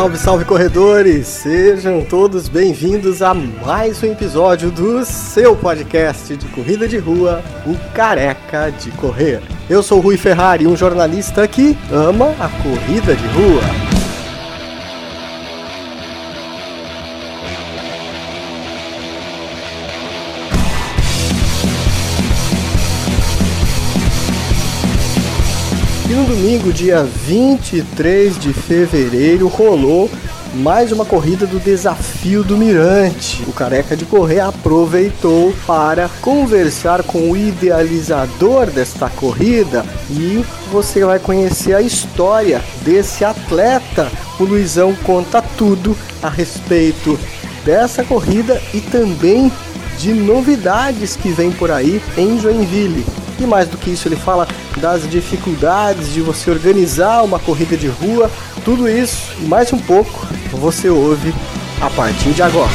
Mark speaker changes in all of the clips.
Speaker 1: salve, salve corredores! Sejam todos bem-vindos a mais um episódio do seu podcast de corrida de rua, o Careca de Correr. Eu sou o Rui Ferrari, um jornalista que ama a corrida de rua. Domingo, dia 23 de fevereiro, rolou mais uma corrida do Desafio do Mirante. O Careca de Correr aproveitou para conversar com o idealizador desta corrida e você vai conhecer a história desse atleta. O Luizão conta tudo a respeito dessa corrida e também de novidades que vem por aí em Joinville. E mais do que isso, ele fala das dificuldades de você organizar uma corrida de rua. Tudo isso e mais um pouco você ouve a partir de agora.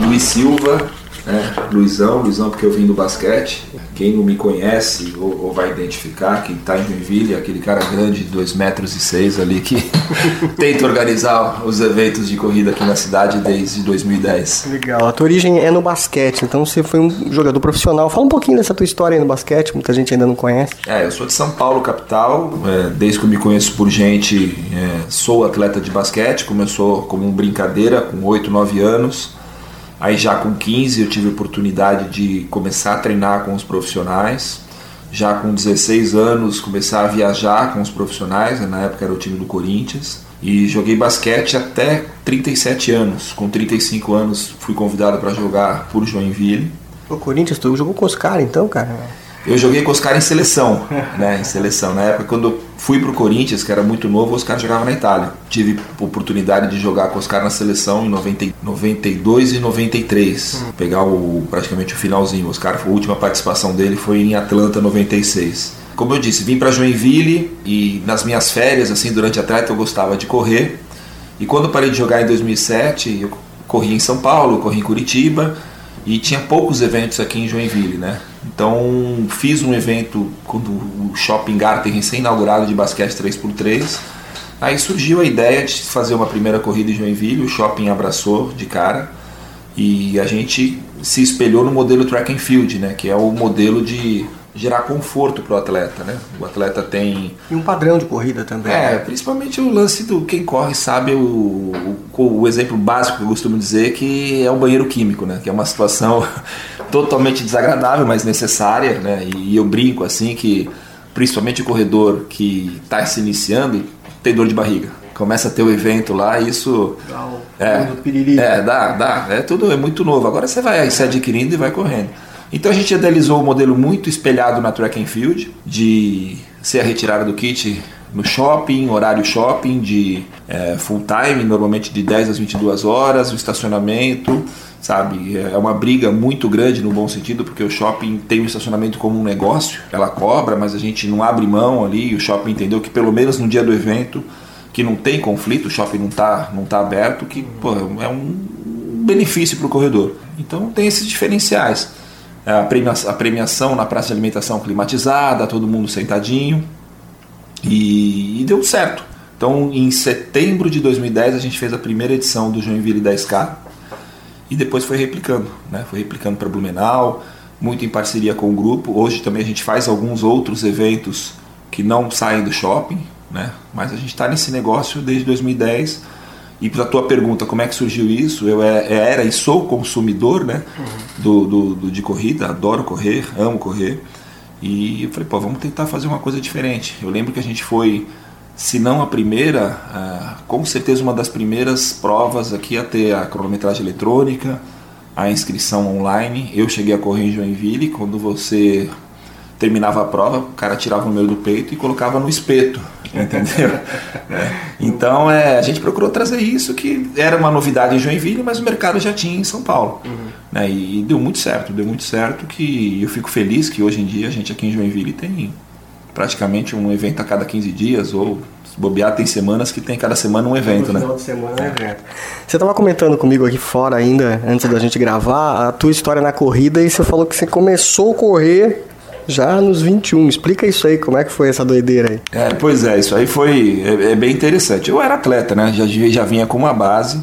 Speaker 2: Luiz Silva, né? Luizão, Luizão porque eu vim do basquete. Quem não me conhece ou, ou vai identificar, quem está em Joinville, é aquele cara grande, 2 metros e seis ali, que tenta organizar os eventos de corrida aqui na cidade desde 2010.
Speaker 1: Legal, a tua origem é no basquete, então você foi um jogador profissional. Fala um pouquinho dessa tua história aí no basquete, muita gente ainda não conhece.
Speaker 2: É, eu sou de São Paulo, capital. É, desde que eu me conheço por gente, é, sou atleta de basquete. Começou como brincadeira, com 8, 9 anos. Aí já com 15 eu tive a oportunidade de começar a treinar com os profissionais. Já com 16 anos começar a viajar com os profissionais, na época era o time do Corinthians. E joguei basquete até 37 anos. Com 35 anos fui convidado para jogar por Joinville.
Speaker 1: O Corinthians, tu jogou com os caras então, cara?
Speaker 2: Eu joguei com os caras em seleção, né? Em seleção. Na época, quando eu fui pro Corinthians, que era muito novo, os caras jogavam na Itália. Tive oportunidade de jogar com os caras na seleção em 90, 92 e 93. Hum. Pegar o, praticamente o finalzinho. Os caras, a última participação dele foi em Atlanta 96. Como eu disse, vim para Joinville e nas minhas férias, assim, durante a atleta, eu gostava de correr. E quando parei de jogar em 2007, eu corri em São Paulo, corri em Curitiba e tinha poucos eventos aqui em Joinville, né? Então fiz um evento quando o Shopping Garten recém-inaugurado de basquete 3x3. Aí surgiu a ideia de fazer uma primeira corrida em Joinville, o shopping abraçou de cara e a gente se espelhou no modelo track and field, né, que é o modelo de gerar conforto para o atleta, né? O atleta tem
Speaker 1: e um padrão de corrida também.
Speaker 2: É, principalmente o lance do quem corre sabe o, o, o, exemplo básico que eu costumo dizer que é o banheiro químico, né? Que é uma situação totalmente desagradável, mas necessária, né? E, e eu brinco assim que principalmente o corredor que está se iniciando tem dor de barriga. Começa a ter o evento lá, isso
Speaker 1: dá o,
Speaker 2: é, é, dá, dá, é tudo é muito novo. Agora você vai se adquirindo e vai correndo. Então a gente idealizou um modelo muito espelhado na track and field, de ser a retirada do kit no shopping, horário shopping de é, full time, normalmente de 10 às 22 horas, o estacionamento, sabe? É uma briga muito grande no bom sentido, porque o shopping tem o estacionamento como um negócio, ela cobra, mas a gente não abre mão ali, o shopping entendeu que pelo menos no dia do evento, que não tem conflito, o shopping não está não tá aberto, que pô, é um benefício para o corredor. Então tem esses diferenciais. É, a premiação, a premiação na praça de alimentação climatizada, todo mundo sentadinho. E, e, deu certo. Então, em setembro de 2010, a gente fez a primeira edição do Joinville 10K e depois foi replicando, né? Foi replicando para Blumenau, muito em parceria com o grupo. Hoje também a gente faz alguns outros eventos que não saem do shopping, né? Mas a gente está nesse negócio desde 2010 e para a tua pergunta, como é que surgiu isso? Eu é, é, era e sou consumidor né, do, do, do, de corrida, adoro correr, amo correr. E eu falei, pô, vamos tentar fazer uma coisa diferente. Eu lembro que a gente foi, se não a primeira, uh, com certeza uma das primeiras provas aqui a ter a cronometragem eletrônica, a inscrição online. Eu cheguei a correr em Joinville, quando você terminava a prova, o cara tirava o número do peito e colocava no espeto, entendeu? é. Então é, a gente procurou trazer isso, que era uma novidade em Joinville, mas o mercado já tinha em São Paulo. Uhum. Né? E, e, deu muito certo, deu muito certo que eu fico feliz que hoje em dia a gente aqui em Joinville tem praticamente um evento a cada 15 dias, ou se bobear, tem semanas que tem cada semana um evento, né?
Speaker 1: Final de semana é um evento. Você estava comentando comigo aqui fora ainda, antes da gente gravar, a tua história na corrida, e você falou que você começou a correr já nos 21. Explica isso aí, como é que foi essa doideira aí?
Speaker 2: É, pois é, isso aí foi é, é bem interessante. Eu era atleta, né? Já, já vinha com uma base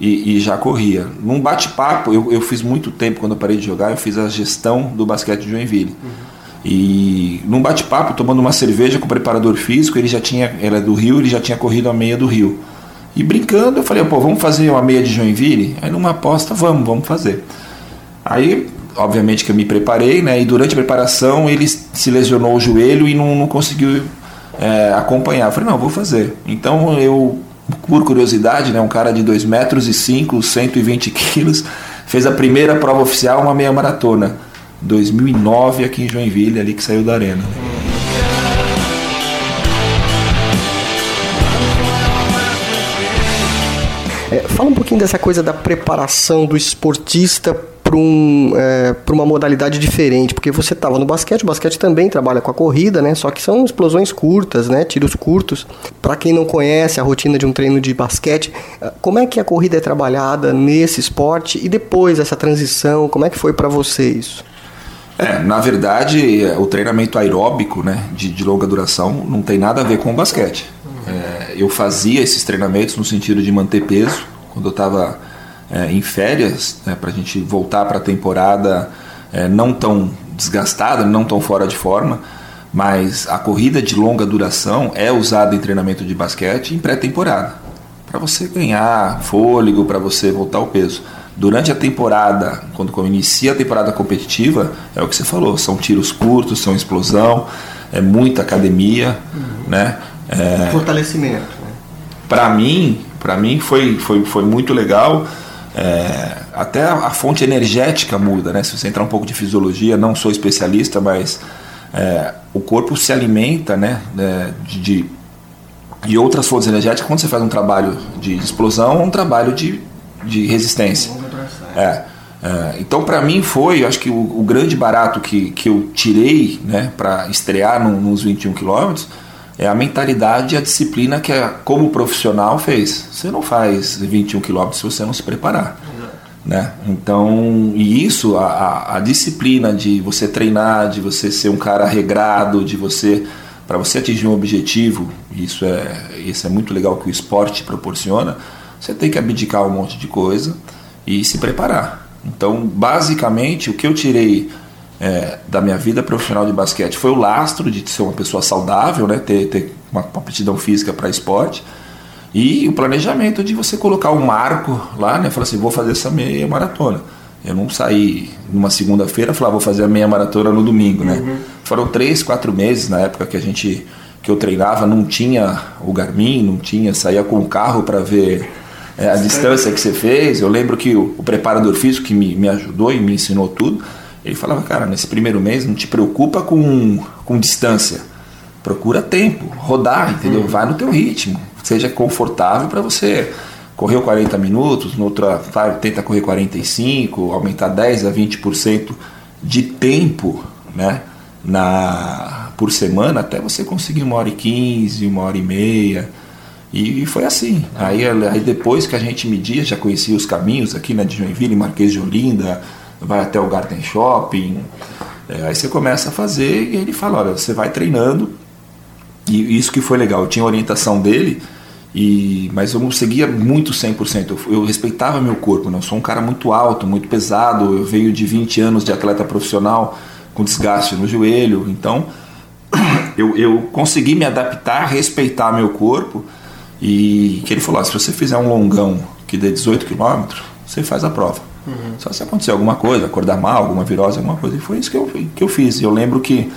Speaker 2: e, e já corria. Num bate-papo, eu, eu fiz muito tempo quando eu parei de jogar, eu fiz a gestão do basquete de Joinville. Uhum. E num bate-papo, tomando uma cerveja com o preparador físico, ele já tinha, era do Rio, ele já tinha corrido a meia do Rio. E brincando, eu falei, pô, vamos fazer uma meia de Joinville? Aí numa aposta, vamos, vamos fazer. Aí, obviamente que eu me preparei, né? E durante a preparação ele se lesionou o joelho e não, não conseguiu é, acompanhar. Eu falei, não, vou fazer. Então eu, por curiosidade, né? Um cara de 2 metros e 5, 120 quilos, fez a primeira prova oficial, uma meia maratona. 2009 aqui em Joinville, ali que saiu da arena.
Speaker 1: É, fala um pouquinho dessa coisa da preparação do esportista para um, é, uma modalidade diferente, porque você estava no basquete, o basquete também trabalha com a corrida, né? Só que são explosões curtas, né? Tiros curtos. Para quem não conhece a rotina de um treino de basquete, é, como é que a corrida é trabalhada nesse esporte e depois essa transição, como é que foi para você isso?
Speaker 2: É, na verdade, o treinamento aeróbico, né, de, de longa duração, não tem nada a ver com o basquete. É, eu fazia esses treinamentos no sentido de manter peso, quando eu estava é, em férias, né, para a gente voltar para a temporada é, não tão desgastada, não tão fora de forma, mas a corrida de longa duração é usada em treinamento de basquete em pré-temporada, para você ganhar fôlego, para você voltar ao peso durante a temporada, quando inicia a temporada competitiva, é o que você falou, são tiros curtos, são explosão, é muita academia, uhum. né? É,
Speaker 1: Fortalecimento. Né?
Speaker 2: Para mim, para mim foi, foi, foi muito legal. É, até a, fonte energética muda, né? Se você entrar um pouco de fisiologia, não sou especialista, mas é, o corpo se alimenta, né? É, de, de, de outras fontes energéticas. Quando você faz um trabalho de explosão, é um trabalho de, de resistência. É. é então, para mim, foi, acho que o, o, grande barato que, que eu tirei né, para estrear no, nos 21 quilômetros é a mentalidade e a disciplina que, a, como profissional, fez. Você não faz 21 quilômetros se você não se preparar. Né? Então, e isso, a, a, a, disciplina de você treinar, de você ser um cara regrado, de você, para você atingir um objetivo, isso é, isso é muito legal que o esporte proporciona, você tem que abdicar um monte de coisa e se preparar. Então, basicamente, o que eu tirei é, da minha vida profissional de basquete foi o lastro de ser uma pessoa saudável, né? ter, ter uma aptidão física para esporte e o planejamento de você colocar um marco lá, né? Falar assim, vou fazer essa meia maratona. Eu não saí numa segunda-feira e falar, vou fazer a meia maratona no domingo, né? Uhum. Foram três, quatro meses na época que a gente que eu treinava, não tinha o Garmin, não tinha, saía com o carro para ver é, a distância que você fez. Eu lembro que o, o preparador físico que me, me ajudou e me ensinou tudo, ele falava, cara, nesse primeiro mês não te preocupa com, com distância, procura tempo, rodar, entendeu? Uhum. Vai no teu ritmo, seja confortável para você. Correu 40 minutos, no outro vai, tenta correr 45, aumentar 10 a 20% de tempo, né? Na, por semana até você conseguir uma hora e 15, uma hora e meia. E foi assim. Aí, aí depois que a gente media, já conhecia os caminhos aqui né, de Joinville, Marquês de Olinda, vai até o Garden Shopping. É, aí você começa a fazer e ele fala, olha, você vai treinando. E isso que foi legal, eu tinha orientação dele, e, mas eu não seguia muito 100%. Eu, eu respeitava meu corpo, né? eu sou um cara muito alto, muito pesado, eu venho de 20 anos de atleta profissional com desgaste no joelho, então eu, eu consegui me adaptar, respeitar meu corpo e que ele falou: ah, se você fizer um longão que dê 18 km, você faz a prova. Uhum. Só se acontecer alguma coisa, acordar mal, alguma virose, alguma coisa. E foi isso que eu, que eu fiz. Eu lembro que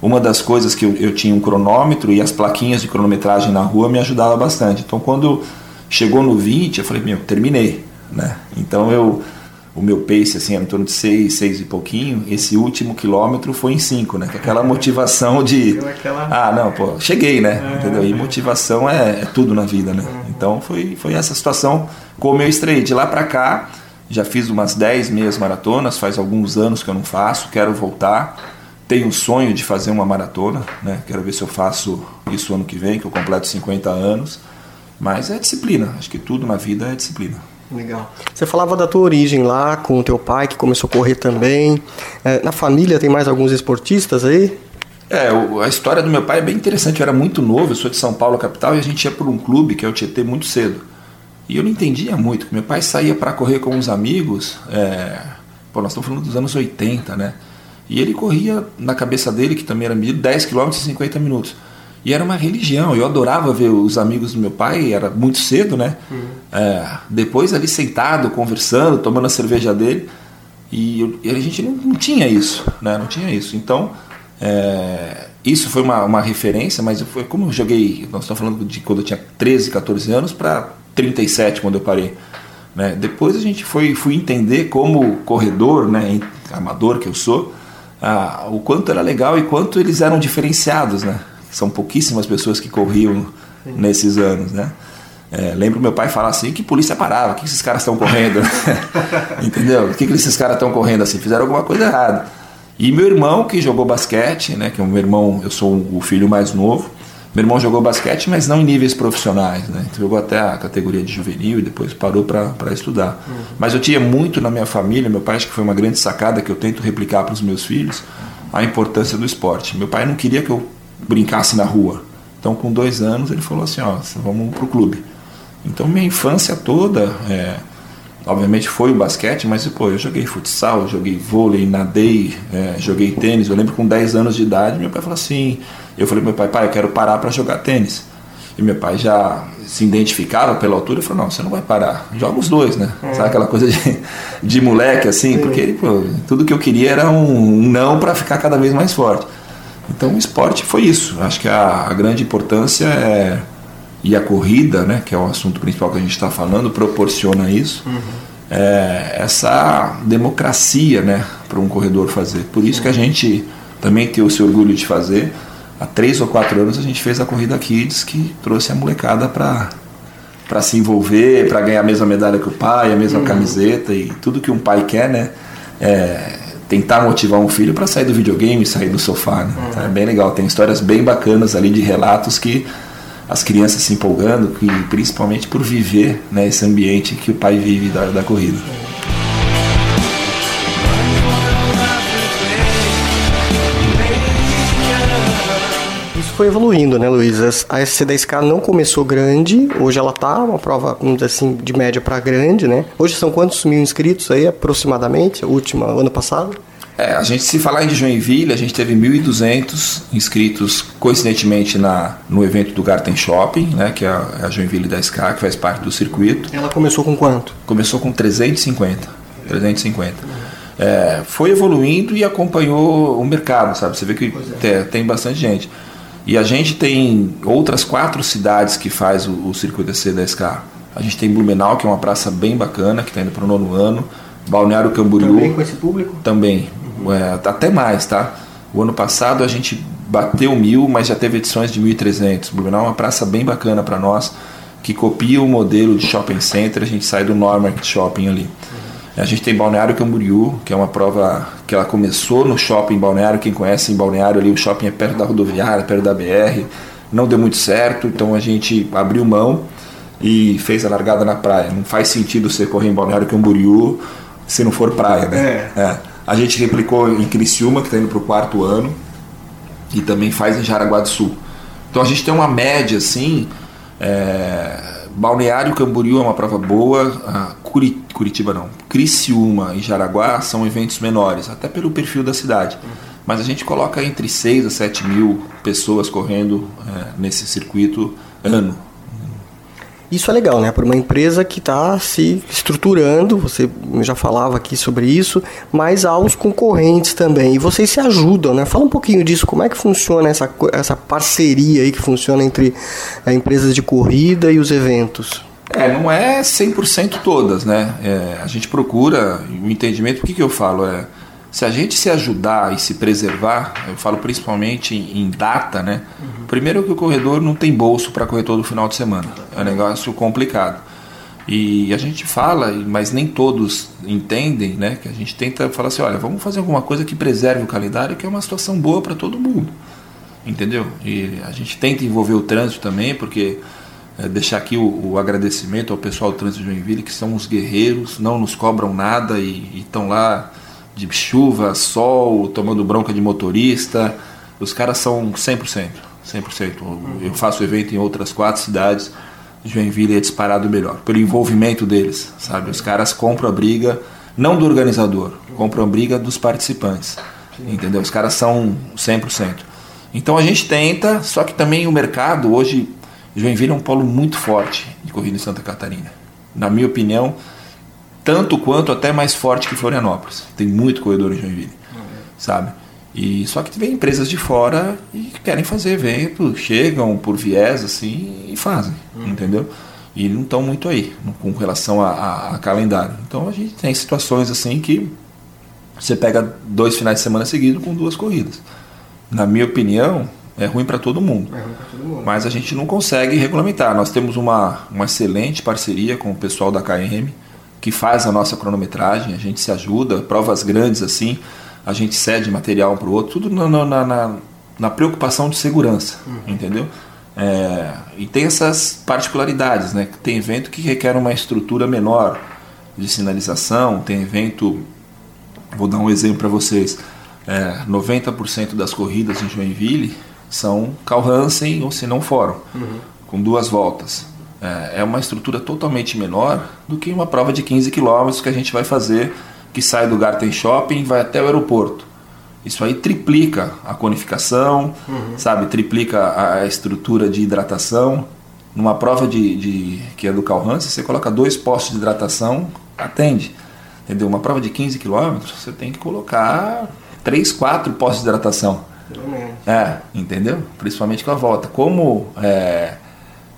Speaker 2: uma das coisas que eu, eu tinha um cronômetro e as plaquinhas de cronometragem na rua me ajudava bastante. Então quando chegou no 20, eu falei: meu, terminei. Né? Então eu o meu pace assim, era em torno de 6, 6 e pouquinho. Esse último quilômetro foi em 5, né? Aquela motivação de. Ah, não, pô, cheguei, né? É, Entendeu? E motivação é, é, tudo na vida, né? Então foi, foi essa situação como eu estreiei. De lá para cá, já fiz umas 10 meias maratonas, faz alguns anos que eu não faço, quero voltar. Tenho o sonho de fazer uma maratona, né? Quero ver se eu faço isso ano que vem, que eu completo 50 anos. Mas é disciplina, acho que tudo na vida é disciplina.
Speaker 1: Legal. Você falava da tua origem lá com o teu pai, que começou a correr também. É, na família tem mais alguns esportistas aí?
Speaker 2: É, a história do meu pai é bem interessante. Eu era muito novo, eu sou de São Paulo, capital, e a gente ia por um clube, que é o Tietê, muito cedo. E eu não entendia muito. Meu pai saía para correr com uns amigos, é... Pô, nós estamos falando dos anos 80, né? E ele corria na cabeça dele, que também era medido, 10 km em 50 minutos. E era uma religião. Eu adorava ver os amigos do meu pai, era muito cedo, né? Uhum. É, depois ali sentado, conversando, tomando a cerveja dele. E, eu, e a gente não, não, tinha isso, né? Não tinha isso. Então, é, isso foi uma, uma referência, mas foi como eu joguei, nós estamos falando de quando eu tinha 13, 14 anos para 37 quando eu parei. Né? Depois a gente foi fui entender como corredor, né, amador que eu sou, ah, o quanto era legal e quanto eles eram diferenciados, né? São pouquíssimas pessoas que corriam nesses anos, né? É, lembro meu pai falar assim que polícia parava, o que esses caras estão correndo? Entendeu? O que, que esses caras estão correndo assim? Fizeram alguma coisa errada. E meu irmão que jogou basquete, né? Que é o meu irmão, eu sou o filho mais novo. Meu irmão jogou basquete, mas não em níveis profissionais, né? Jogou até a categoria de juvenil e depois parou para estudar. Uhum. Mas eu tinha muito na minha família, meu pai acho que foi uma grande sacada que eu tento replicar para os meus filhos, a importância do esporte. Meu pai não queria que eu brincasse na rua. Então, com dois anos, ele falou assim: ó, vamos para o clube. Então, minha infância toda, é, obviamente foi o basquete, mas pô, eu joguei futsal, joguei vôlei, nadei, é, joguei tênis. Eu lembro com 10 anos de idade, meu pai falou assim: eu falei pro meu pai, pai, eu quero parar para jogar tênis. E meu pai já se identificava pela altura e falou, não, você não vai parar, joga os dois, né? É. Sabe aquela coisa de, de moleque assim? Porque pô, tudo que eu queria era um, um não para ficar cada vez mais forte. Então o esporte foi isso. Acho que a, a grande importância é e a corrida, né, que é o assunto principal que a gente está falando, proporciona isso. Uhum. É, essa democracia, né, para um corredor fazer. Por isso que a gente também tem esse orgulho de fazer há três ou quatro anos a gente fez a Corrida Kids, que trouxe a molecada para para se envolver, para ganhar a mesma medalha que o pai, a mesma uhum. camiseta e tudo que um pai quer, né? É, tentar motivar um filho para sair do videogame, sair do sofá, né? Uhum. É bem legal. Tem histórias bem bacanas ali de relatos que as crianças se empolgando, que principalmente por viver né, esse ambiente que o pai vive da, da corrida.
Speaker 1: foi evoluindo, né, Luiz? A SC10K não começou grande, hoje ela tá uma prova, vamos dizer assim, de média para grande, né? Hoje são quantos mil inscritos aí, aproximadamente, última, ano passado?
Speaker 2: É, a gente, se falar em Joinville, a gente teve 1.200 inscritos, coincidentemente, na, no evento do Garten Shopping, né, que é a, é Joinville da SK, que faz parte do circuito.
Speaker 1: Ela começou com quanto?
Speaker 2: Começou com 350. 350. É, foi evoluindo e acompanhou o mercado, sabe? Você vê que é. tem, tem bastante gente. E a gente tem outras quatro cidades que faz o, o circuito DC da SK. A gente tem Blumenau, que é uma praça bem bacana, que está indo para o nono ano. Balneário Camboriú.
Speaker 1: Também com esse público?
Speaker 2: Também. Uhum. É, até mais, tá? O ano passado a gente bateu mil, mas já teve edições de 1.300. Blumenau é uma praça bem bacana para nós, que copia o modelo de shopping center. A gente sai do Normark Shopping ali. A gente tem Balneário Camboriú, que é uma prova que ela começou no shopping Balneário. Quem conhece em Balneário ali, o shopping é perto da rodoviária, perto da BR. Não deu muito certo, então a gente abriu mão e fez a largada na praia. Não faz sentido você correr em Balneário Camboriú se não for praia, né? É. É. A gente replicou em Criciúma, que está indo para o quarto ano, e também faz em Jaraguá do Sul. Então a gente tem uma média assim. É Balneário Camboriú é uma prova boa, Curitiba não, Criciúma e Jaraguá são eventos menores, até pelo perfil da cidade. Mas a gente coloca entre 6 a 7 mil pessoas correndo é, nesse circuito ano.
Speaker 1: Isso é legal, né? Para uma empresa que está se estruturando, você já falava aqui sobre isso, mas há os concorrentes também. E vocês se ajudam, né? Fala um pouquinho disso, como é que funciona essa, essa parceria aí que funciona entre a eh, empresas de corrida e os eventos?
Speaker 2: É, não é 100% todas, né? É, a gente procura o entendimento, o que, que eu falo? É, se a gente se ajudar e se preservar, eu falo principalmente em, data, né? Uhum. Primeiro que o corredor não tem bolso para correr todo final de semana. É um negócio complicado. E a gente fala, mas nem todos entendem, né? Que a gente tenta falar assim, olha, vamos fazer alguma coisa que preserve o calendário, que é uma situação boa para todo mundo. Entendeu? E a gente tenta envolver o trânsito também, porque é, deixar aqui o, o, agradecimento ao pessoal do Trânsito de Joinville, que são os guerreiros, não nos cobram nada e estão lá de chuva, sol, tomando bronca de motorista. Os caras são 100%. 100%. Eu faço evento em outras quatro cidades. Joinville é disparado melhor, pelo envolvimento deles, sabe? Os caras compram a briga, não do organizador, compram a briga dos participantes, entendeu? Os caras são 100%. Então a gente tenta, só que também o mercado hoje Joinville é um polo muito forte de corrida em Santa Catarina. Na minha opinião, tanto quanto até mais forte que Florianópolis. Tem muito corredor em Joinville, sabe? E só que vem empresas de fora e querem fazer evento, chegam por viés assim e fazem, uhum. entendeu? E não estão muito aí com relação a, a, a, calendário. Então a gente tem situações assim que você pega dois finais de semana seguidos com duas corridas. Na minha opinião, é ruim para todo mundo. É todo mundo. Mas a gente não consegue regulamentar. Nós temos uma, uma excelente parceria com o pessoal da KM, que faz a nossa cronometragem, a gente se ajuda, provas grandes assim, a gente cede material um para o outro, tudo na, na, na, na, preocupação de segurança, uhum. entendeu? É, e tem essas particularidades, né? Tem evento que requer uma estrutura menor de sinalização, tem evento, vou dar um exemplo para vocês, é, 90% das corridas em Joinville são Carl Hansen ou se não fórum, uhum. com duas voltas. É, é uma estrutura totalmente menor do que uma prova de 15 km que a gente vai fazer, que sai do Garten Shopping e vai até o aeroporto. Isso aí triplica a conificação, uhum. sabe? Triplica a estrutura de hidratação. Numa prova de, de que é do Carl Hansen, você coloca dois postos de hidratação, atende. Entendeu? Uma prova de 15 km, você tem que colocar três, quatro postos de hidratação. É, entendeu? Principalmente com a volta. Como é,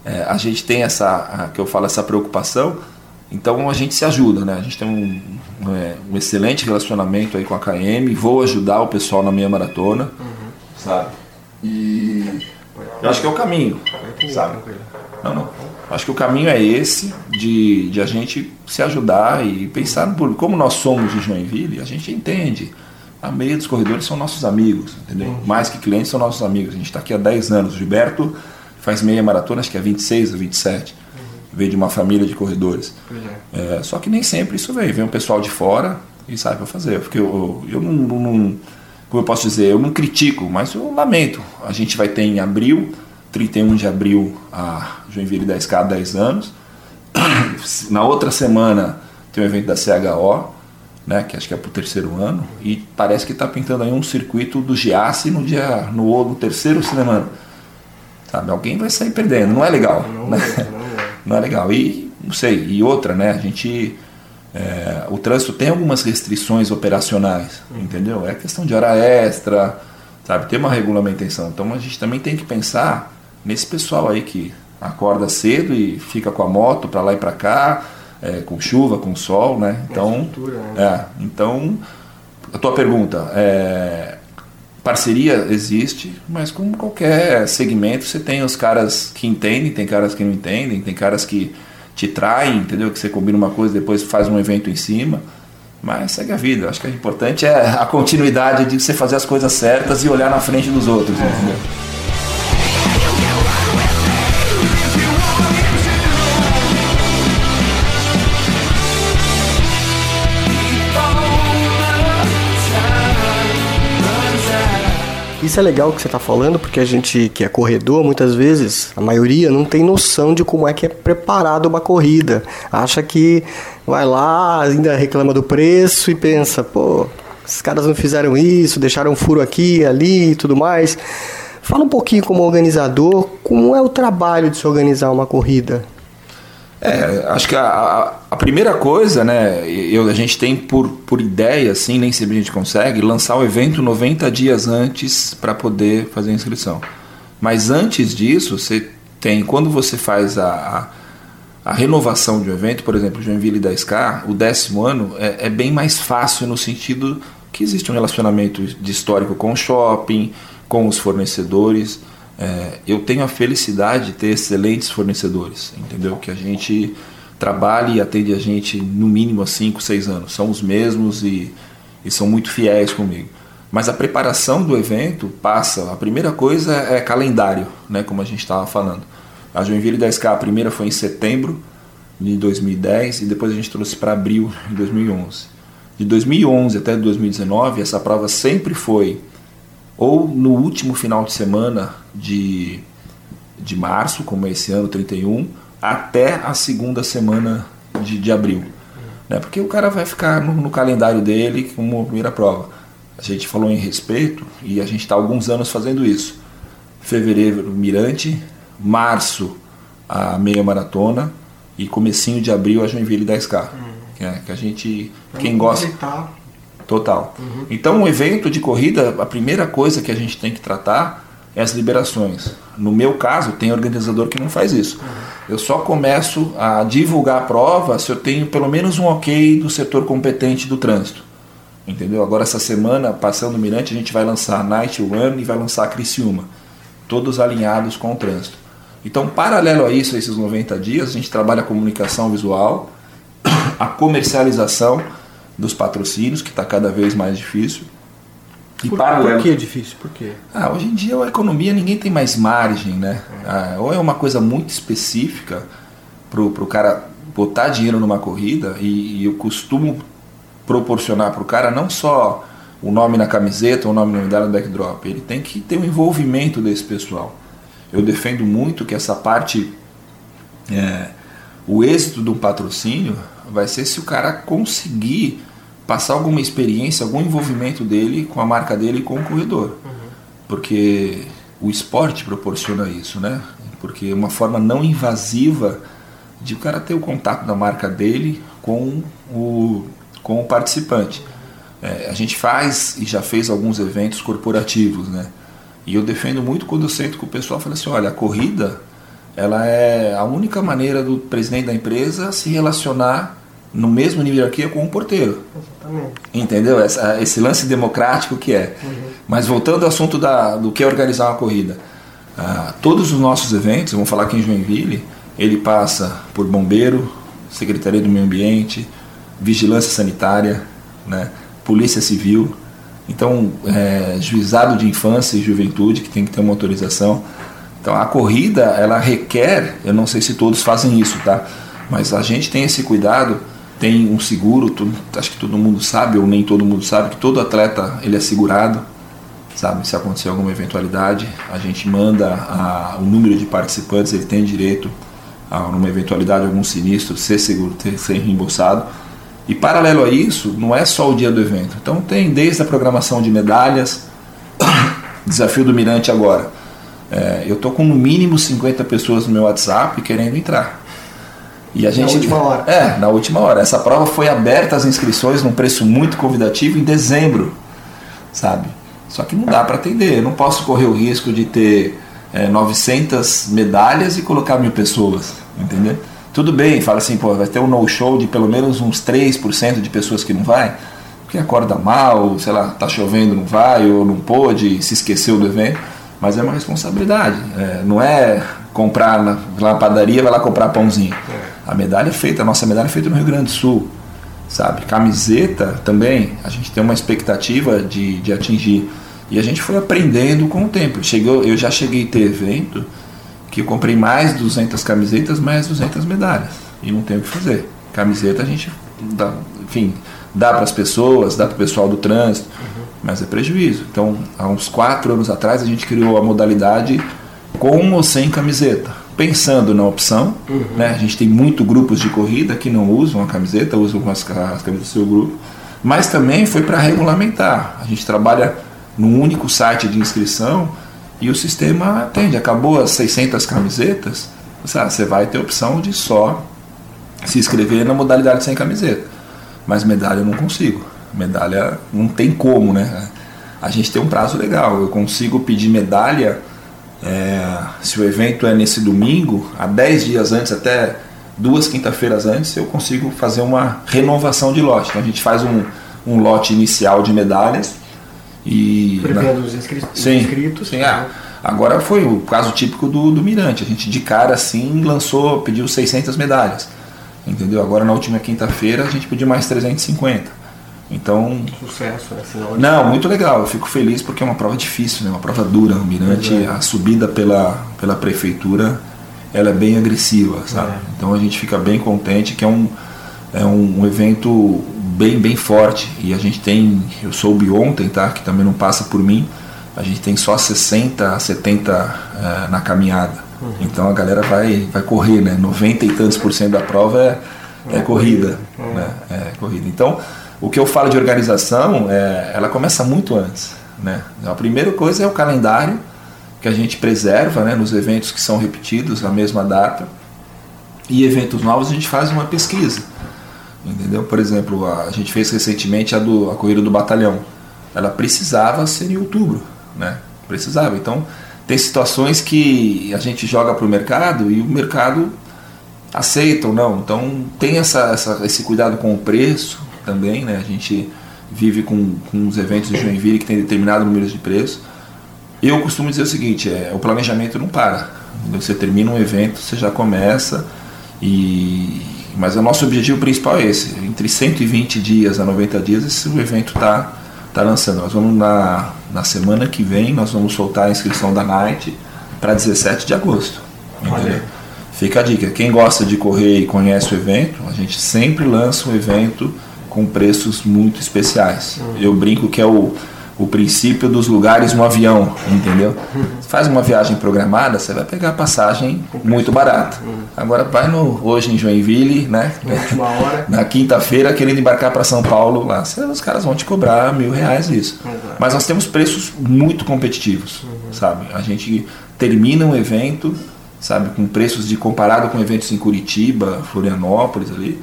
Speaker 2: é, a gente tem essa, a, que eu falo, essa preocupação, então a gente se ajuda, né? A gente tem um, é, um excelente relacionamento aí com a KM, vou ajudar o pessoal na minha maratona, uhum. sabe? E eu acho que é o caminho, sabe? Não, não. Acho que o caminho é esse, de, de a gente se ajudar e pensar público. Como nós somos de Joinville, a gente entende a meia dos corredores são nossos amigos, entendeu? Uhum. Mais que clientes são nossos amigos. A gente está aqui há 10 anos. O Gilberto faz meia maratona, acho que é 26 ou 27. Uhum. Veio de uma família de corredores. É. É, só que nem sempre isso vem. Vem um pessoal de fora e sabe para fazer. Porque eu, eu não, não, Como eu posso dizer? Eu não critico, mas eu lamento. A gente vai ter em abril, 31 de abril, a Joinville 10K há 10 anos. Na outra semana tem o evento da CHO né, que acho que é para o terceiro ano, e parece que está pintando aí um circuito do Giasse no dia no, no terceiro cinema. Sabe, alguém vai sair perdendo, não é legal. Não, né? é, não, é. não é legal. E não sei, e outra, né, a gente é, o trânsito tem algumas restrições operacionais, hum. entendeu? É questão de hora extra, sabe? Tem uma regulamentação. Então a gente também tem que pensar nesse pessoal aí que acorda cedo e fica com a moto para lá e para cá, é, com chuva, com sol, né? Então, né? É, então a tua pergunta é parceria existe, mas como qualquer segmento você tem os caras que entendem, tem caras que não entendem, tem caras que te traem, entendeu? Que você combina uma coisa, depois faz um evento em cima. Mas segue a vida. Acho que o importante é a continuidade de você fazer as coisas certas e olhar na frente dos outros, entendeu?
Speaker 1: Isso é legal que você está falando, porque a gente que é corredor, muitas vezes, a maioria não tem noção de como é que é preparada uma corrida. Acha que vai lá, ainda reclama do preço e pensa, pô, esses caras não fizeram isso, deixaram um furo aqui, ali e tudo mais. Fala um pouquinho como organizador, como é o trabalho de se organizar uma corrida?
Speaker 2: É, acho que a, a, primeira coisa, né, eu, a gente tem por, por ideia, assim, nem sempre a gente consegue, lançar o evento 90 dias antes para poder fazer a inscrição. Mas antes disso, você tem, quando você faz a, a, a renovação de um evento, por exemplo, Joinville 10K, o décimo ano, é, é bem mais fácil no sentido que existe um relacionamento de histórico com o shopping, com os fornecedores. É, eu tenho a felicidade de ter excelentes fornecedores, entendeu? Que a gente trabalha e atende a gente no mínimo há 5, 6 anos. São os mesmos e, e são muito fiéis comigo. Mas a preparação do evento passa. A primeira coisa é calendário, né? Como a gente estava falando. A Joinville 10K, a primeira foi em setembro de 2010 e depois a gente trouxe para abril de 2011. De 2011 até 2019, essa prova sempre foi ou no último final de semana de, de março, como é esse ano, 31, até a segunda semana de, de abril. Né? Porque o cara vai ficar no, no calendário dele como primeira prova. A gente falou em respeito e a gente está alguns anos fazendo isso. Fevereiro, Mirante, março, a meia maratona e comecinho de abril a Joinville 10K. Uhum. Que, é, que a gente, quem gosta... Total. Uhum. Então, um evento de corrida, a primeira coisa que a gente tem que tratar é as liberações. No meu caso, tem organizador que não faz isso. Uhum. Eu só começo a divulgar a prova se eu tenho pelo menos um ok do setor competente do trânsito. Entendeu? Agora, essa semana, passando o Mirante, a gente vai lançar a Night Run e vai lançar a Criciúma. Todos alinhados com o trânsito. Então, paralelo a isso, a esses 90 dias, a gente trabalha a comunicação visual, a comercialização dos patrocínios, que está cada vez mais difícil.
Speaker 1: E por, paralelo... por que é difícil? Por quê?
Speaker 2: Ah, hoje em dia a economia ninguém tem mais margem, né? Ah, ou é uma coisa muito específica para o cara botar dinheiro numa corrida e, e eu costumo proporcionar para o cara não só o nome na camiseta, o nome na medalha no backdrop, ele tem que ter o um envolvimento desse pessoal. Eu defendo muito que essa parte, é, o êxito do patrocínio vai ser se o cara conseguir passar alguma experiência, algum envolvimento dele com a marca dele e com o corredor. Uhum. Porque o esporte proporciona isso, né? Porque é uma forma não invasiva de o cara ter o contato da marca dele com o, com o participante. É, a gente faz e já fez alguns eventos corporativos, né? E eu defendo muito quando eu sento com o pessoal e falo assim, olha, a corrida ela é a única maneira do presidente da empresa se relacionar no mesmo nível aqui com o porteiro. Exatamente. Entendeu? Essa, esse lance democrático que é. Uhum. Mas voltando ao assunto da, do que é organizar uma corrida. Uh, todos os nossos eventos, vamos falar aqui em Joinville, ele passa por bombeiro, Secretaria do Meio Ambiente, Vigilância Sanitária, né, Polícia Civil, então é, Juizado de Infância e Juventude, que tem que ter uma autorização. Então a corrida, ela requer, eu não sei se todos fazem isso, tá? Mas a gente tem esse cuidado tem um seguro, tudo, acho que todo mundo sabe, ou nem todo mundo sabe, que todo atleta ele é segurado, sabe? Se acontecer alguma eventualidade, a gente manda a, o número de participantes, ele tem direito a, numa eventualidade, algum sinistro, ser seguro, ter, ser reembolsado. E paralelo a isso, não é só o dia do evento. Então tem desde a programação de medalhas, desafio do Mirante agora. É, eu tô com no mínimo 50 pessoas no meu WhatsApp querendo entrar.
Speaker 1: E a gente, na última hora.
Speaker 2: É, na última hora. Essa prova foi aberta às inscrições num preço muito convidativo em dezembro, sabe? Só que não dá para atender. Eu não posso correr o risco de ter é, 900 medalhas e colocar mil pessoas, entendeu? Tudo bem, fala assim, pô, vai ter um no-show de pelo menos uns 3% de pessoas que não vai, porque acorda mal, sei lá, tá chovendo, não vai, ou não pôde, se esqueceu do evento, mas é uma responsabilidade. É, não é comprar na, na padaria, vai lá comprar pãozinho. É. A medalha é feita, a nossa medalha é feita no Rio Grande do Sul, sabe? Camiseta também, a gente tem uma expectativa de, de atingir. E a gente foi aprendendo com o tempo. Chegou, eu já cheguei a ter evento que eu comprei mais 200 camisetas, mais 200 medalhas. E não tem o que fazer. Camiseta a gente dá, enfim, dá para as pessoas, dá para o pessoal do trânsito. Mas é prejuízo. Então, há uns quatro anos atrás, a gente criou a modalidade com ou sem camiseta pensando na opção. Uhum. Né? A gente tem muito grupos de corrida que não usam a camiseta, usam as, as camisas do seu grupo. Mas também foi para regulamentar. A gente trabalha num único site de inscrição e o sistema atende. Acabou as 600 camisetas, você vai ter a opção de só se inscrever na modalidade sem camiseta. Mas medalha eu não consigo. Medalha não tem como, né? A gente tem um prazo legal. Eu consigo pedir medalha é, se o evento é nesse domingo, há 10 dias antes, até duas quinta-feiras antes, eu consigo fazer uma renovação de lote. Então a gente faz um, um lote inicial de medalhas e.
Speaker 1: Prevendo os inscritos. Sim, inscritos
Speaker 2: sim, ah, agora foi o caso típico do, do Mirante. A gente de cara assim lançou, pediu 600 medalhas. Entendeu? Agora na última quinta-feira a gente pediu mais 350. Então.
Speaker 1: Sucesso, né?
Speaker 2: Não, muito legal. Eu fico feliz porque é uma prova difícil, né? Uma prova dura. O Mirante, a subida pela, pela prefeitura ela é bem agressiva, sabe? É. Então a gente fica bem contente que é um, é um, um evento bem, bem forte. E a gente tem, eu soube ontem, tá? Que também não passa por mim, a gente tem só 60 a 70 é, na caminhada. Uhum. Então a galera vai, vai correr, né? 90 e tantos por cento da prova é, é, é corrida. Uhum. Né? É corrida. Então, o que eu falo de organização, é, ela começa muito antes. Né? A primeira coisa é o calendário que a gente preserva né, nos eventos que são repetidos na mesma data. E eventos novos a gente faz uma pesquisa. Entendeu? Por exemplo, a, gente fez recentemente a, do, a Corrida do Batalhão. Ela precisava ser em outubro. Né? Precisava. Então, tem situações que a gente joga para o mercado e o mercado aceita ou não. Então, tem essa, essa, esse cuidado com o preço também. Né? A gente vive com, com os eventos de Joinville que tem determinado número de preço. Eu costumo dizer o seguinte, é, o planejamento não para. Você termina um evento, você já começa e mas o nosso objetivo principal é esse, entre 120 dias a 90 dias esse evento está tá lançando. Nós vamos na, na semana que vem, nós vamos soltar a inscrição da Night para 17 de agosto. Entendeu? Fica a dica, quem gosta de correr e conhece o evento, a gente sempre lança um evento com preços muito especiais. Uhum. Eu brinco que é o, o princípio dos lugares no avião, entendeu? Uhum. Faz uma viagem programada, você vai pegar passagem muito barata. Uhum. Agora vai no hoje em Joinville, né? Na quinta-feira querendo embarcar para São Paulo lá, os caras vão te cobrar mil reais isso. Mas nós temos preços muito competitivos, sabe? A gente termina um evento, sabe, com preços de comparado com eventos em Curitiba, Florianópolis ali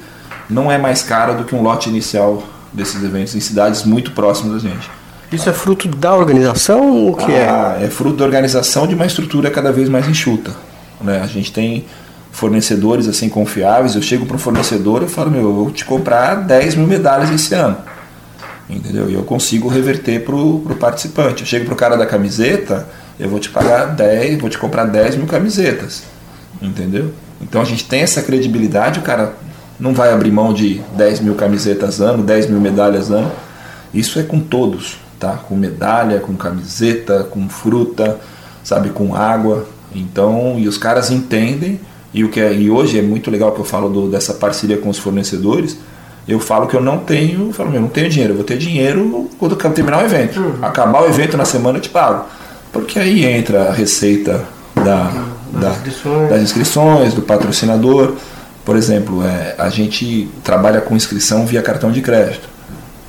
Speaker 2: não é mais cara do que um lote inicial desses eventos em cidades muito próximas da gente.
Speaker 1: Isso é fruto da organização ou o que é?
Speaker 2: ah, é? É fruto da organização de uma estrutura cada vez mais enxuta. Né? A gente tem fornecedores assim confiáveis. Eu chego para um fornecedor e falo: Meu, eu vou te comprar 10 mil medalhas esse ano. Entendeu? E eu consigo reverter para o participante. Eu chego para o cara da camiseta, eu vou te pagar 10, vou te comprar 10 mil camisetas. Entendeu? Então a gente tem essa credibilidade, o cara não vai abrir mão de 10 mil camisetas ano, 10 mil medalhas ano. Isso é com todos, tá? Com medalha, com camiseta, com fruta, sabe, com água. Então, e os caras entendem. E o que é, e hoje é muito legal que eu falo do, dessa parceria com os fornecedores. Eu falo que eu não tenho, eu falo, meu, não tenho dinheiro, eu vou ter dinheiro quando terminar o evento. Uhum. Acabar o evento na semana eu te pago. Porque aí entra a receita da, da, das inscrições, do patrocinador. Por exemplo, é, a gente trabalha com inscrição via cartão de crédito.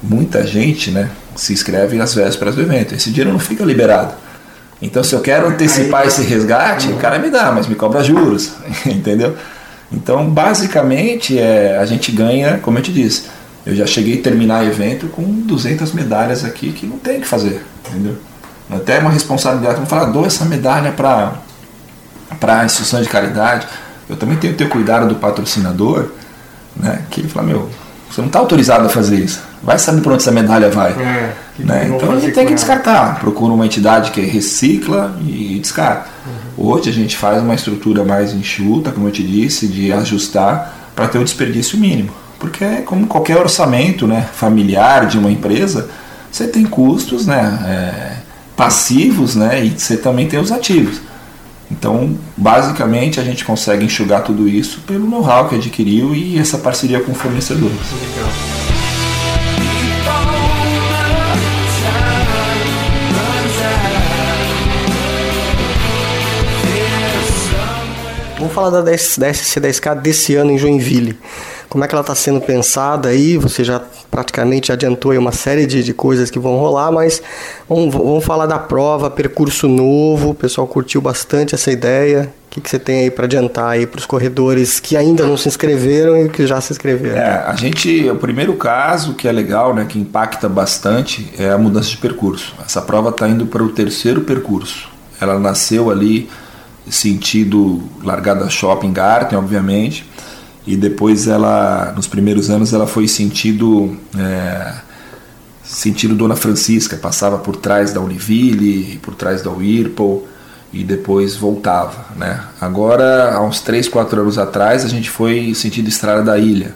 Speaker 2: Muita gente né, se inscreve nas vésperas do evento. Esse dinheiro não fica liberado. Então, se eu quero antecipar esse resgate, o cara me dá, mas me cobra juros, entendeu? Então, basicamente, é, a gente ganha, como eu te disse, eu já cheguei a terminar evento com 200 medalhas aqui que não tem o que fazer, entendeu? Até uma responsabilidade, vamos falar, dou essa medalha para a instituição de caridade, eu também tenho que ter cuidado do patrocinador, né? Que ele fala, meu, você não está autorizado a fazer isso. Vai saber para onde essa medalha vai. É, né? Então a gente tem que descartar. Procura uma entidade que recicla e descarta. Uhum. Hoje a gente faz uma estrutura mais enxuta, como eu te disse, de ajustar para ter o desperdício mínimo. Porque é como qualquer orçamento né, familiar de uma empresa, você tem custos né, é, passivos né, e você também tem os ativos. Então, basicamente, a gente consegue enxugar tudo isso pelo know-how que adquiriu e essa parceria com fornecedores. Legal.
Speaker 1: Vamos falar da, da SC10K desse ano em Joinville como é que ela está sendo pensada aí? Você já praticamente adiantou aí uma série de, de coisas que vão rolar, mas vamos, vamos falar da prova, percurso novo. O pessoal curtiu bastante essa ideia. O que, que você tem aí para adiantar aí para os corredores que ainda não se inscreveram e que já se inscreveram?
Speaker 2: É, a gente, o primeiro caso que é legal, né, que impacta bastante, é a mudança de percurso. Essa prova está indo para o terceiro percurso. Ela nasceu ali sentido largada shopping Garten, obviamente e depois ela, nos primeiros anos, ela foi sentido é, sentido Dona Francisca, passava por trás da Univille, por trás da Whirlpool e depois voltava, né? Agora, há uns 3, 4 anos atrás, a gente foi sentido Estrada da Ilha,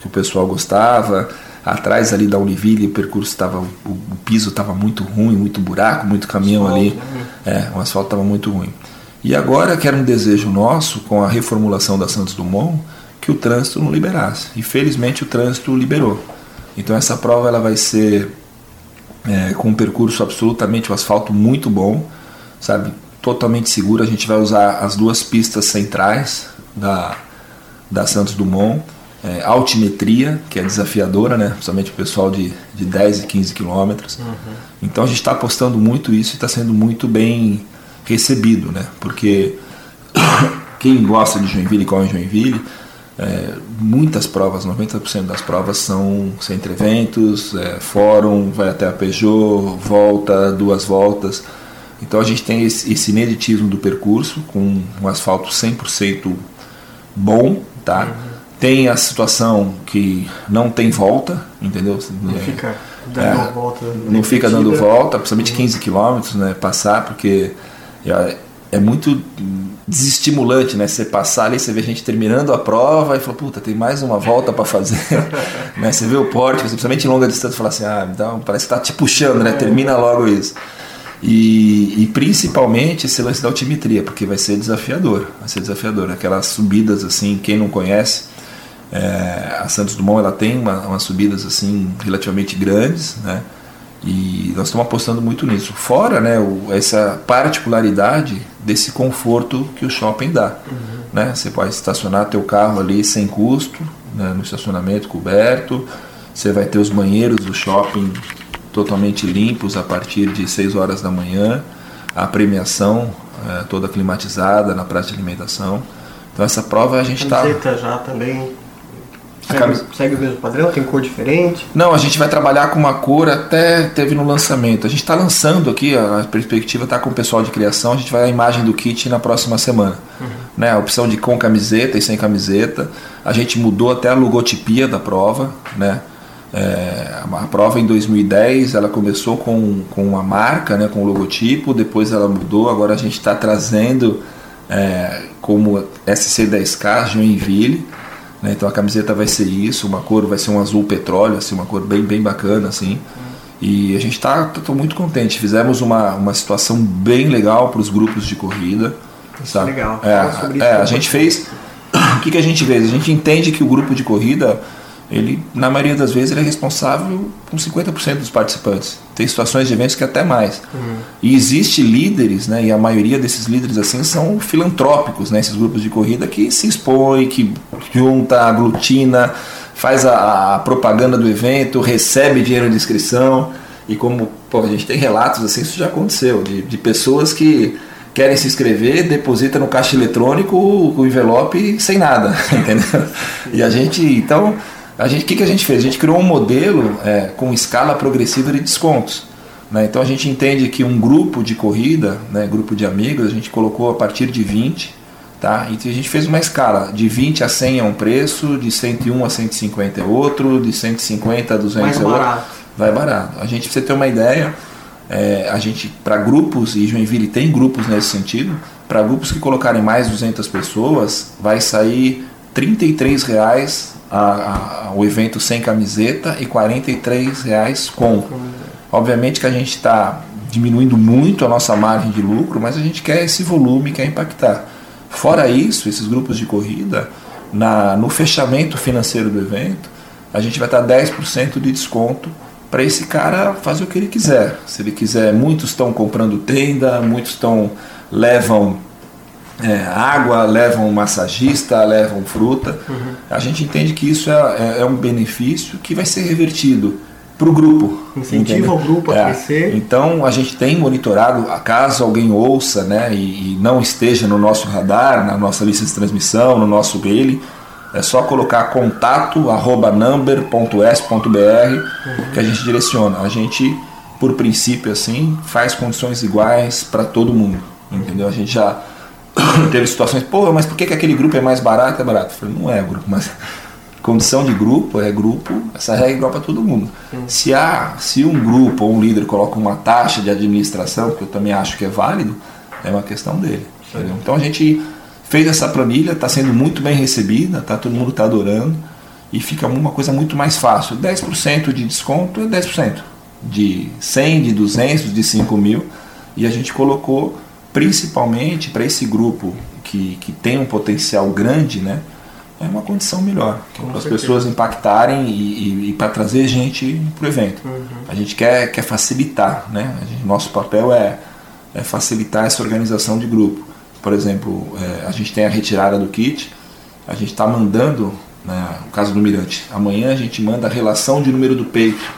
Speaker 2: que o pessoal gostava, atrás ali da Univille o percurso estava, o, o, piso estava muito ruim, muito buraco, muito caminho ali, né? é, o asfalto estava muito ruim. E agora que era um desejo nosso, com a reformulação da Santos Dumont, que o trânsito não liberasse. E felizmente o trânsito liberou. Então essa prova ela vai ser é, com um percurso absolutamente, o um asfalto muito bom, sabe? Totalmente seguro. A gente vai usar as duas pistas centrais da, da Santos Dumont. É, altimetria, que é desafiadora, né? principalmente o pessoal de, de 10 e 15 quilômetros. Uhum. Então a gente está apostando muito isso e está sendo muito bem recebido, né? porque quem gosta de Joinville e corre em Joinville, é, muitas provas, 90% das provas são centro eventos, é, fórum, vai até a Peugeot, volta, duas voltas. Então a gente tem esse, esse ineditismo do percurso com um asfalto 100% bom, tá? Uhum. Tem a situação que não tem volta, entendeu?
Speaker 1: Não é, fica dando é, volta.
Speaker 2: Não fica dando volta, principalmente 15 km, né? Passar, porque é muito desestimulante, né? Você passar ali, você vê a gente terminando a prova e fala, puta, tem mais uma volta para fazer. né? Você vê o porte, principalmente em longa distância, fala assim, ah, então, parece que tá te puxando, né? Termina logo isso. E, e, principalmente esse lance da altimetria, porque vai ser desafiador, vai ser desafiador. Aquelas subidas assim, quem não conhece, é, a Santos Dumont ela tem uma, umas subidas assim relativamente grandes, né? E nós estamos apostando muito nisso. Fora né, o, essa particularidade desse conforto que o shopping dá. Uhum. Né? Você pode estacionar teu carro ali sem custo, né, no estacionamento coberto. Você vai ter os banheiros do shopping totalmente limpos a partir de 6 horas da manhã. A premiação é, toda climatizada na praça de alimentação. Então essa prova a gente está...
Speaker 1: já também Segue, segue, o mesmo padrão? Tem cor diferente?
Speaker 2: Não, a gente vai trabalhar com uma cor até teve no lançamento. A gente está lançando aqui, a perspectiva está com o pessoal de criação, a gente vai a imagem do kit na próxima semana. Uhum. Né, a opção de com camiseta e sem camiseta. A gente mudou até a logotipia da prova. Né? É, a prova em 2010 ela começou com, com uma marca, né, com o logotipo, depois ela mudou, agora a gente está trazendo é, como SC10K Joinville né? Então a camiseta vai ser isso, uma cor vai ser um azul petróleo, assim, uma cor bem, bem bacana. Assim. E a gente está muito contente. Fizemos uma, uma situação bem legal para os grupos de corrida.
Speaker 1: Isso é legal.
Speaker 2: É, é, a gente fez. O que, que a gente fez? A gente entende que o grupo de corrida ele, na maioria das vezes, ele é responsável com 50% dos participantes. Tem situações de eventos que até mais. Uhum. E existe líderes, né, e a maioria desses líderes assim são filantrópicos, né, esses grupos de corrida que se expõem, que junta, aglutina, faz a, a propaganda do evento, recebe dinheiro de inscrição. E como pô, a gente tem relatos assim, isso já aconteceu, de, de pessoas que querem se inscrever, deposita no caixa eletrônico o envelope sem nada, entendeu? E a gente, então, a gente, o que, que a gente fez? A gente criou um modelo é, com escala progressiva de descontos. Né? Então a gente entende que um grupo de corrida, né, grupo de amigos, a gente colocou a partir de 20, tá? E a gente fez uma escala, de 20 a 100 é um preço, de 101 a 150 é outro, de 150 a 200 Mais é outro. Vai barato. A gente, pra você ter uma ideia, é, a gente, para grupos, e Joinville tem grupos nesse sentido, para grupos que colocarem mais de 200 pessoas, vai sair R$ 33,00 a, a, o evento sem camiseta e R$ reais com. Obviamente que a gente está diminuindo muito a nossa margem de lucro, mas a gente quer esse volume, quer impactar. Fora isso, esses grupos de corrida, na, no fechamento financeiro do evento, a gente vai estar 10% de desconto para esse cara fazer o que ele quiser. Se ele quiser, muitos estão comprando tenda, muitos estão levam é, água, levam massagista, levam fruta. Uhum. A gente entende que isso é, é, é um benefício que vai ser revertido para o grupo.
Speaker 1: Incentiva o grupo a é. crescer.
Speaker 2: Então a gente tem monitorado, caso alguém ouça né, e, e, não esteja no nosso radar, na nossa lista de transmissão, no nosso mail, é só colocar contato arroba number.s.br uhum. que a gente direciona. A gente, por princípio, assim, faz condições iguais para todo mundo. Entendeu? A gente já teve situações, pô, mas por que, que aquele grupo é mais barato? É barato. Eu falei, não é grupo, mas condição de grupo é grupo, essa regra é igual para todo mundo. Se há, se um grupo ou um líder coloca uma taxa de administração, que eu também acho que é válido, é uma questão dele. Então a gente fez essa planilha, está sendo muito bem recebida, tá, todo mundo está adorando e fica uma coisa muito mais fácil. 10% de desconto é 10%. De 100, de 200, de 5 mil. E a gente colocou principalmente para esse grupo que, que tem um potencial grande, né? É uma condição melhor para as pessoas impactarem e, e, e para trazer gente para o evento. Uhum. A gente quer, quer facilitar, né? Gente, nosso papel é, é facilitar essa organização de grupo. Por exemplo, é, a gente tem a retirada do kit, a gente está mandando, né, no caso do Mirante, amanhã a gente manda a relação de número do peito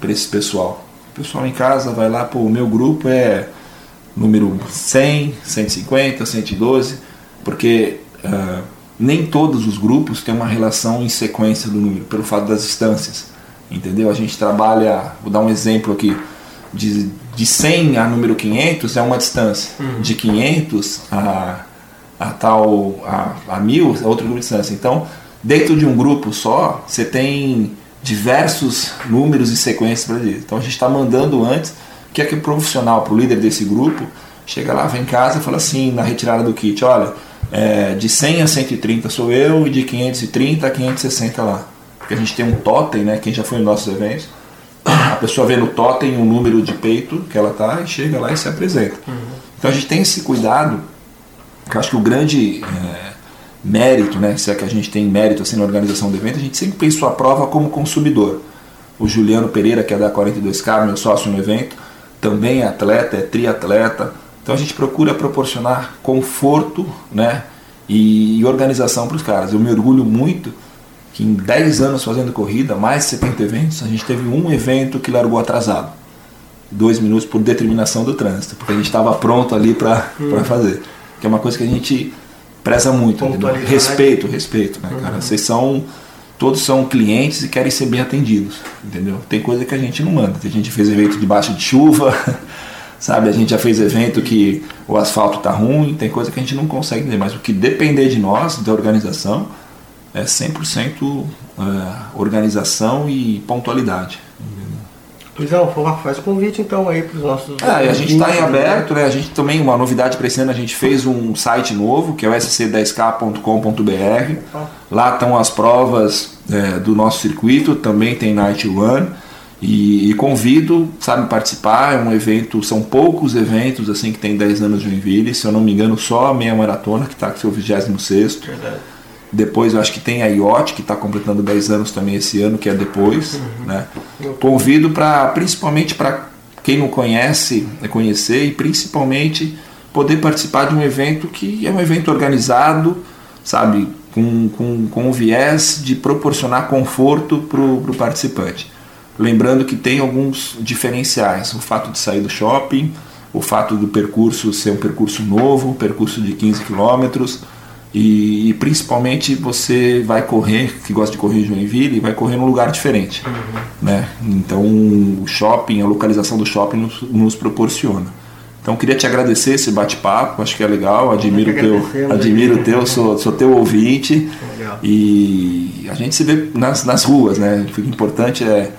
Speaker 2: para esse pessoal. O pessoal em casa vai lá, pô, o meu grupo é número 100, 150, 112, porque uh, nem todos os grupos têm uma relação em sequência do número, pelo fato das distâncias. Entendeu? A gente trabalha, vou dar um exemplo aqui, de, de 100 a número 500 é uma distância, uhum. de 500 a, a tal a, a 1000 é outro grupo de distância. Então, dentro de um grupo só, você tem diversos números e sequências para isso. Então, a gente está mandando antes que aquele profissional, para o líder desse grupo, chega lá, vem em casa e fala assim, na retirada do kit, olha, é, de 100 a 130 sou eu e de 530 a 560 lá. Porque a gente tem um totem, né, quem já foi nos nossos eventos, a pessoa vê no totem o número de peito que ela tá e chega lá e se apresenta. Uhum. Então a gente tem esse cuidado, que eu acho que o grande é, mérito, né, se é que a gente tem mérito assim na organização do evento, a gente sempre pensou a prova como consumidor. O Juliano Pereira, que é da 42K, meu sócio no evento, também é atleta, é triatleta. Então a gente procura proporcionar conforto né, e, e organização para os caras. Eu me orgulho muito que em 10 anos fazendo corrida, mais de 70 eventos, a gente teve um evento que largou atrasado. Dois minutos por determinação do trânsito, porque a gente estava pronto ali para hum. fazer. Que é uma coisa que a gente preza muito. Respeito, respeito, né, cara? Uhum. Vocês são todos são clientes e querem ser bem atendidos, entendeu? Tem coisa que a gente não manda. A gente fez evento debaixo de chuva, sabe? A gente já fez evento que o asfalto tá ruim, tem coisa que a gente não consegue entender, mas o que depender de nós, da organização, é 100% é, organização e pontualidade.
Speaker 1: Luizão, faz o convite então aí para os nossos.
Speaker 2: É, a gente está em aberto, né? A gente também, uma novidade para esse ano, a gente fez um site novo, que é o sc10k.com.br. Lá estão as provas é, do nosso circuito, também tem Night One. E, e, convido, sabe, participar. É um evento, são poucos eventos assim que tem 10 anos de Joinville. Se eu não me engano, só a meia maratona, que está com seu 26. Verdade. Depois eu acho que tem a IOT, que está completando 10 anos também esse ano, que é depois. Uhum. Né? Convido para, principalmente para quem não conhece, é conhecer e principalmente poder participar de um evento que é um evento organizado, sabe, com, com, com o viés de proporcionar conforto para o participante. Lembrando que tem alguns diferenciais, o fato de sair do shopping, o fato do percurso ser um percurso novo, um percurso de 15 quilômetros, e, e, principalmente você vai correr, que gosta de correr em Joinville, vai correr num lugar diferente. Uhum. Né? Então o shopping, a localização do shopping nos, nos proporciona. Então queria te agradecer esse bate-papo, acho que é legal, admiro o teu, admiro o teu, sou, sou teu ouvinte. Legal. E a gente se vê nas, nas ruas, né? O importante é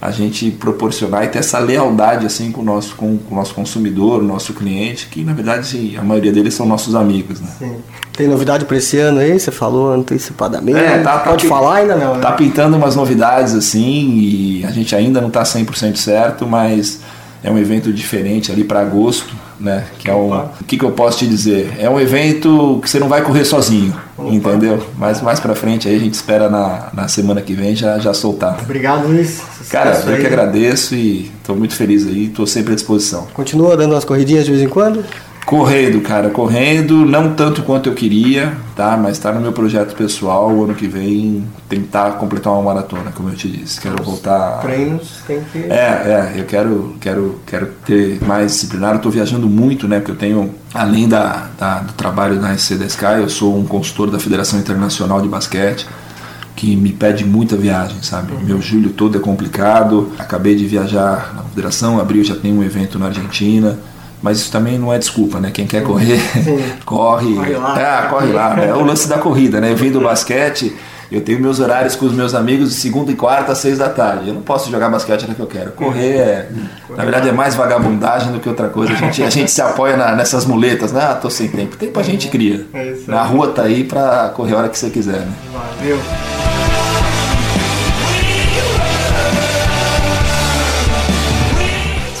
Speaker 2: a gente proporcionar e ter essa lealdade assim com o nosso, com, com o nosso consumidor, o nosso cliente, que na verdade a maioria deles são nossos amigos. Né? Sim.
Speaker 1: Tem novidade para esse ano aí? Você falou antecipadamente? É, tá, tá Pode tá, falar ainda não? Né?
Speaker 2: Tá pintando umas novidades assim e a gente ainda não está 100% certo, mas é um evento diferente ali para agosto, né? Que é um, o que, que eu posso te dizer? É um evento que você não vai correr sozinho, Opa. entendeu? Mas mais para frente aí a gente espera na, na semana que vem já já soltar.
Speaker 1: Obrigado, Luiz.
Speaker 2: Cara, eu aí. que agradeço e estou muito feliz aí, estou sempre à disposição.
Speaker 1: Continua dando umas corridinhas de vez em quando?
Speaker 2: Correndo, cara, correndo, não tanto quanto eu queria, tá? Mas está no meu projeto pessoal, o ano que vem, tentar completar uma maratona, como eu te disse. Quero voltar.
Speaker 1: Treinos tem que.
Speaker 2: É, é, eu quero, quero, quero ter mais disciplinar. Eu tô viajando muito, né? Porque eu tenho, além da, da do trabalho na SCDSK, eu sou um consultor da Federação Internacional de Basquete que me pede muita viagem, sabe? Uhum. Meu julho todo é complicado. Acabei de viajar na Federação, abril já tem um evento na Argentina. Mas isso também não é desculpa, né? Quem quer correr, corre. Corre lá. É, corre lá. É o lance da corrida, né? Eu vim do basquete, eu tenho meus horários com os meus amigos de segunda e quarta às seis da tarde. Eu não posso jogar basquete na que eu quero. Correr é, na verdade, é mais vagabundagem do que outra coisa. A gente, a gente se apoia na, nessas muletas, né? Ah, tô sem tempo. Tempo a gente cria. É na rua tá aí pra correr a hora que você quiser, né? Valeu.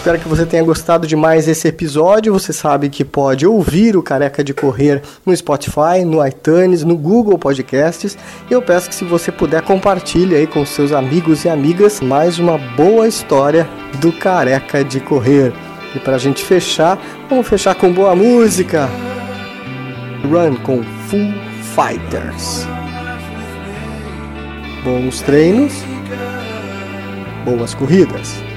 Speaker 1: Espero que você tenha gostado de mais esse episódio. Você sabe que pode ouvir o Careca de Correr no Spotify, no iTunes, no Google Podcasts. E eu peço que se você puder compartilhe aí com seus amigos e amigas mais uma boa história do Careca de Correr. E para a gente fechar, vamos fechar com boa música. Run com Full Fighters. Bons treinos, boas corridas.